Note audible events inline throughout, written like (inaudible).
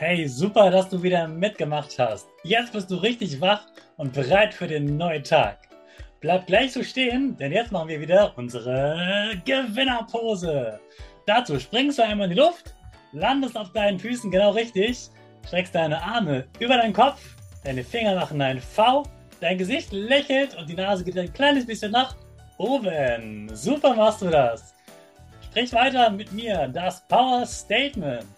Hey, super, dass du wieder mitgemacht hast. Jetzt bist du richtig wach und bereit für den neuen Tag. Bleib gleich so stehen, denn jetzt machen wir wieder unsere Gewinnerpose. Dazu springst du einmal in die Luft, landest auf deinen Füßen genau richtig, streckst deine Arme über deinen Kopf, deine Finger machen ein V, dein Gesicht lächelt und die Nase geht ein kleines bisschen nach oben. Super machst du das. Sprich weiter mit mir, das Power Statement.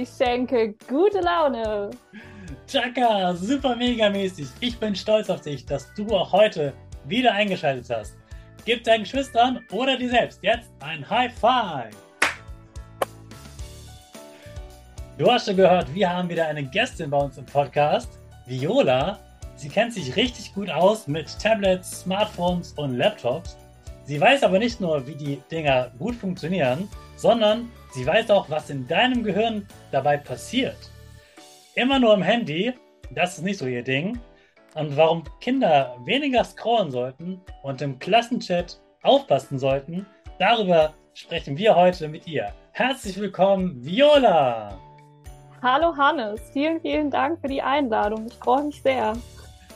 Ich schenke gute Laune. Chaka, super mega mäßig. Ich bin stolz auf dich, dass du auch heute wieder eingeschaltet hast. Gib deinen Geschwistern oder dir selbst jetzt ein High Five. Du hast schon gehört, wir haben wieder eine Gästin bei uns im Podcast, Viola. Sie kennt sich richtig gut aus mit Tablets, Smartphones und Laptops. Sie weiß aber nicht nur, wie die Dinger gut funktionieren, sondern sie weiß auch, was in deinem Gehirn dabei passiert immer nur im Handy, das ist nicht so ihr Ding. Und warum Kinder weniger scrollen sollten und im Klassenchat aufpassen sollten, darüber sprechen wir heute mit ihr. Herzlich willkommen, Viola! Hallo Hannes, vielen, vielen Dank für die Einladung. Ich freue mich sehr.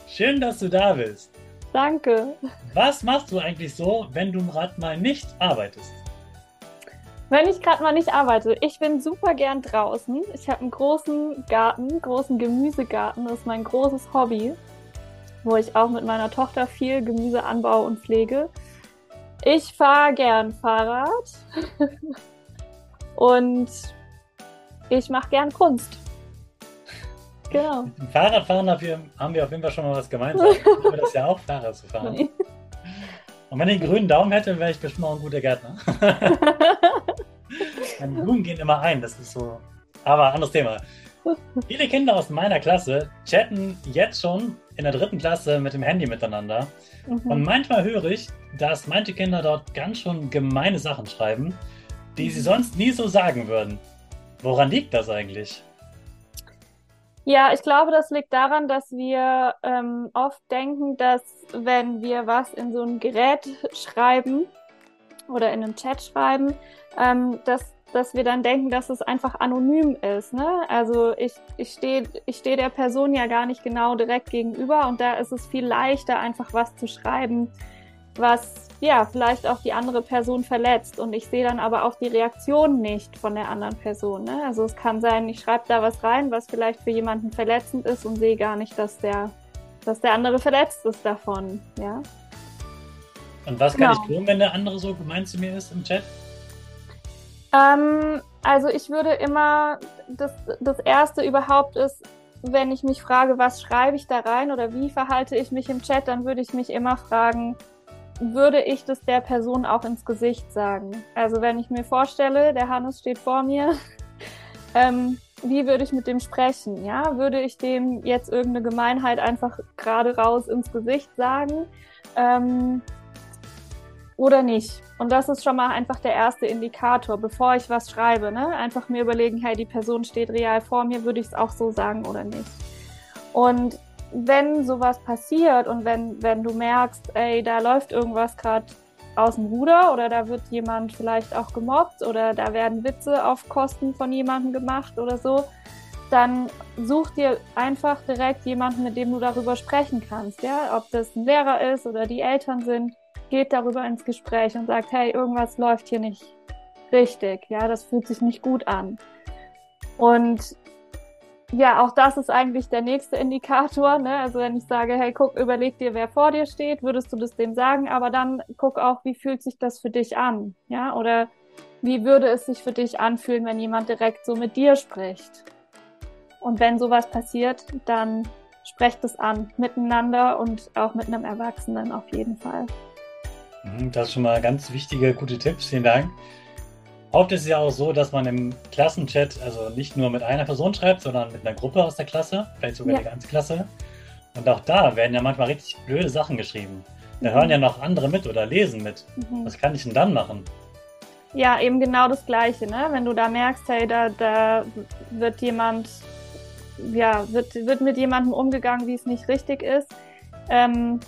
Schön, dass du da bist. Danke. Was machst du eigentlich so, wenn du gerade mal nicht arbeitest? Wenn ich gerade mal nicht arbeite, ich bin super gern draußen. Ich habe einen großen Garten, großen Gemüsegarten. Das ist mein großes Hobby, wo ich auch mit meiner Tochter viel Gemüse anbaue und pflege. Ich fahre gern Fahrrad (laughs) und ich mache gern Kunst. Genau. Mit dem Fahrradfahren haben wir, auf jeden Fall schon mal was gemeinsam. (laughs) Ich liebe das ja auch, Fahrrad zu fahren. Und wenn ich einen grünen Daumen hätte, wäre ich bestimmt auch ein guter Gärtner. (laughs) Meine Blumen gehen immer ein, das ist so. Aber anderes Thema. Viele Kinder aus meiner Klasse chatten jetzt schon in der dritten Klasse mit dem Handy miteinander. Und Mhm. manchmal höre ich, dass manche Kinder dort ganz schon gemeine Sachen schreiben, die sie sonst nie so sagen würden. Woran liegt das eigentlich? Ja, ich glaube, das liegt daran, dass wir ähm, oft denken, dass wenn wir was in so ein Gerät schreiben oder in einen Chat schreiben, ähm, dass, dass wir dann denken, dass es einfach anonym ist. Ne? Also ich, ich stehe ich steh der Person ja gar nicht genau direkt gegenüber und da ist es viel leichter, einfach was zu schreiben, was ja vielleicht auch die andere Person verletzt. Und ich sehe dann aber auch die Reaktion nicht von der anderen Person. Ne? Also es kann sein, ich schreibe da was rein, was vielleicht für jemanden verletzend ist und sehe gar nicht, dass der, dass der andere verletzt ist davon. Ja. Und was kann Genau. ich tun, wenn der andere so gemein zu mir ist im Chat? Ähm, also ich würde immer, das, das erste überhaupt ist, wenn ich mich frage, was schreibe ich da rein oder wie verhalte ich mich im Chat, dann würde ich mich immer fragen, würde ich das der Person auch ins Gesicht sagen? Also wenn ich mir vorstelle, der Hannes steht vor mir, (laughs) ähm, wie würde ich mit dem sprechen? Ja, würde ich dem jetzt irgendeine Gemeinheit einfach gerade raus ins Gesicht sagen? Ähm, oder nicht? Und das ist schon mal einfach der erste Indikator, bevor ich was schreibe. Ne? Einfach mir überlegen, hey, die Person steht real vor mir, würde ich es auch so sagen oder nicht? Und wenn sowas passiert und wenn, wenn du merkst, ey, da läuft irgendwas gerade aus dem Ruder oder da wird jemand vielleicht auch gemobbt oder da werden Witze auf Kosten von jemandem gemacht oder so, dann such dir einfach direkt jemanden, mit dem du darüber sprechen kannst. Ja, ob das ein Lehrer ist oder die Eltern sind, geht darüber ins Gespräch und sagt, hey, irgendwas läuft hier nicht richtig. Ja, das fühlt sich nicht gut an. Und ja, auch das ist eigentlich der nächste Indikator. Ne? Also wenn ich sage, hey, guck, überleg dir, wer vor dir steht, würdest du das dem sagen, aber dann guck auch, wie fühlt sich das für dich an? Ja, oder wie würde es sich für dich anfühlen, wenn jemand direkt so mit dir spricht? Und wenn sowas passiert, dann sprecht es an, miteinander und auch mit einem Erwachsenen auf jeden Fall. Mhm, das ist schon mal ganz wichtige, gute Tipps. Vielen Dank. Oft ist es ja auch so, dass man im Klassenchat also nicht nur mit einer Person schreibt, sondern mit einer Gruppe aus der Klasse, vielleicht sogar ja. die ganze Klasse. Und auch da werden ja manchmal richtig blöde Sachen geschrieben. Da mhm. hören ja noch andere mit oder lesen mit. Mhm. Was kann ich denn dann machen? Ja, eben genau das Gleiche, ne? Wenn du da merkst, hey, da, da wird jemand, ja, wird, wird mit jemandem umgegangen, wie es nicht richtig ist. Ähm,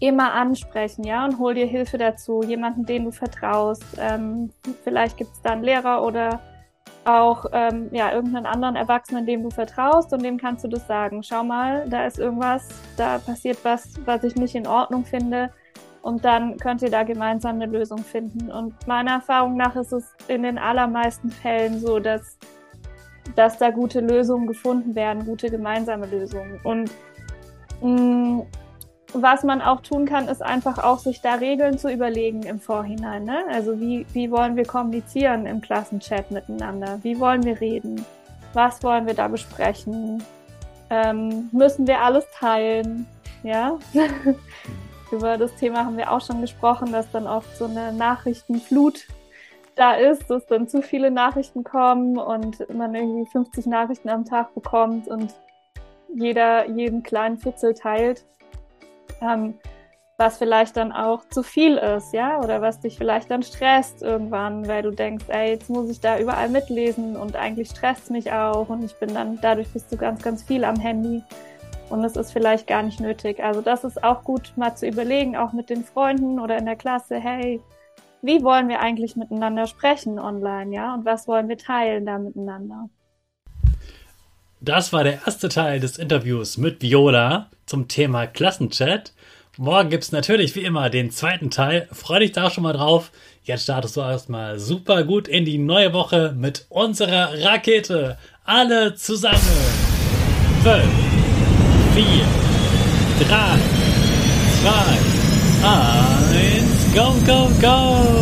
immer ansprechen, ja, und hol dir Hilfe dazu, jemanden, den du vertraust. Ähm, vielleicht gibt es da einen Lehrer oder auch ähm, ja, irgendeinen anderen Erwachsenen, dem du vertraust und dem kannst du das sagen. Schau mal, da ist irgendwas, da passiert was, was ich nicht in Ordnung finde. Und dann könnt ihr da gemeinsam eine Lösung finden. Und meiner Erfahrung nach ist es in den allermeisten Fällen so, dass, dass da gute Lösungen gefunden werden, gute gemeinsame Lösungen. Und mh, mm, was man auch tun kann, ist einfach auch sich da Regeln zu überlegen im Vorhinein. Ne? Also wie, wie wollen wir kommunizieren im Klassenchat miteinander? Wie wollen wir reden? Was wollen wir da besprechen? Ähm, müssen wir alles teilen? Ja. (laughs) Über das Thema haben wir auch schon gesprochen, dass dann oft so eine Nachrichtenflut da ist, dass dann zu viele Nachrichten kommen und man irgendwie 50 Nachrichten am Tag bekommt und jeder jeden kleinen Fitzel teilt ähm, was vielleicht dann auch zu viel ist, ja, oder was dich vielleicht dann stresst irgendwann, weil du denkst, ey, jetzt muss ich da überall mitlesen und eigentlich stresst mich auch und ich bin dann, dadurch bist du ganz, ganz viel am Handy und es ist vielleicht gar nicht nötig. Also das ist auch gut mal zu überlegen, auch mit den Freunden oder in der Klasse, hey, wie wollen wir eigentlich miteinander sprechen online, ja, und was wollen wir teilen da miteinander? Das war der erste Teil des Interviews mit Viola zum Thema Klassenchat. Morgen gibt es natürlich wie immer den zweiten Teil. Freue dich da schon mal drauf. Jetzt startest du erstmal super gut in die neue Woche mit unserer Rakete. Alle zusammen. 5, 4, 3, 2, 1, go, go, go!